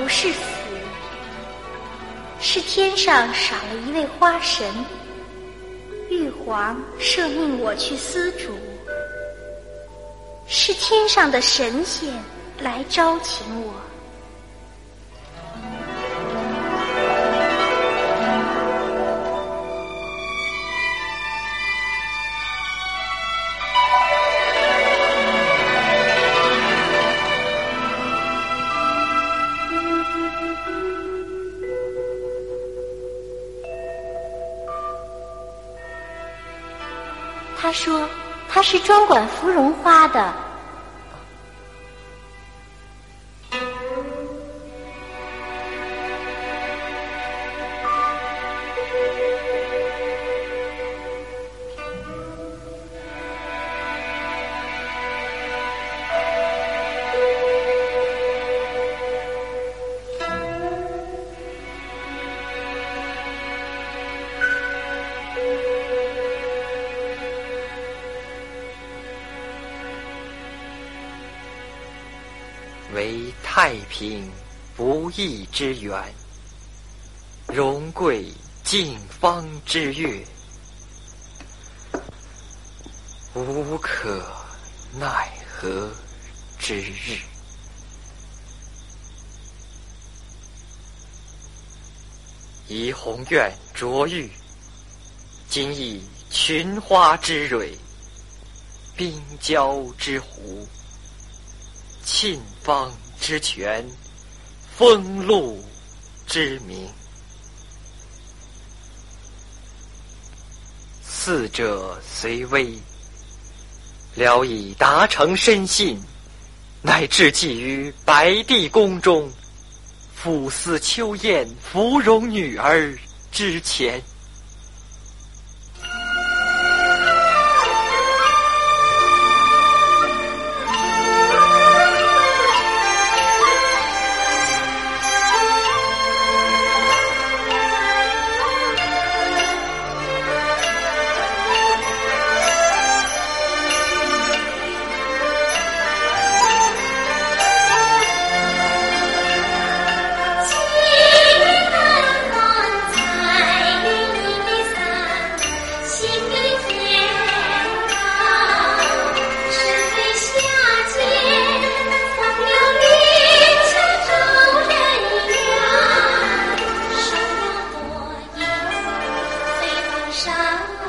不是死，是天上少了一位花神，玉皇赦命我去司主，是天上的神仙来招请我。他说：“他是专管芙蓉花的。”为太平不义之源，荣贵敬方之乐，无可奈何之日。怡红院卓玉，今以群花之蕊，冰娇之湖。沁芳之泉，风露之名，四者虽微，聊以达成深信，乃至寄于白帝宫中，抚思秋燕芙蓉女儿之前。上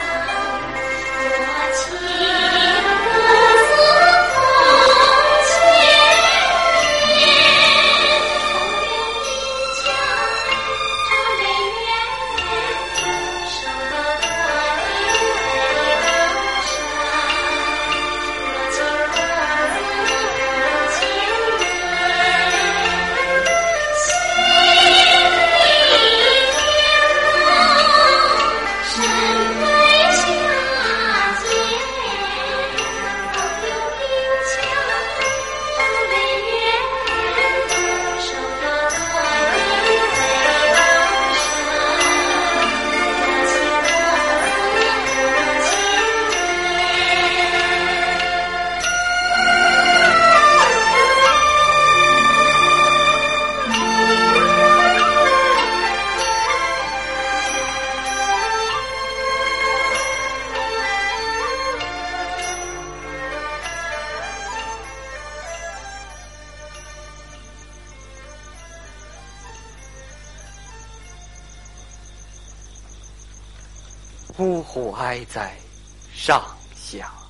呜呼哀哉，上下。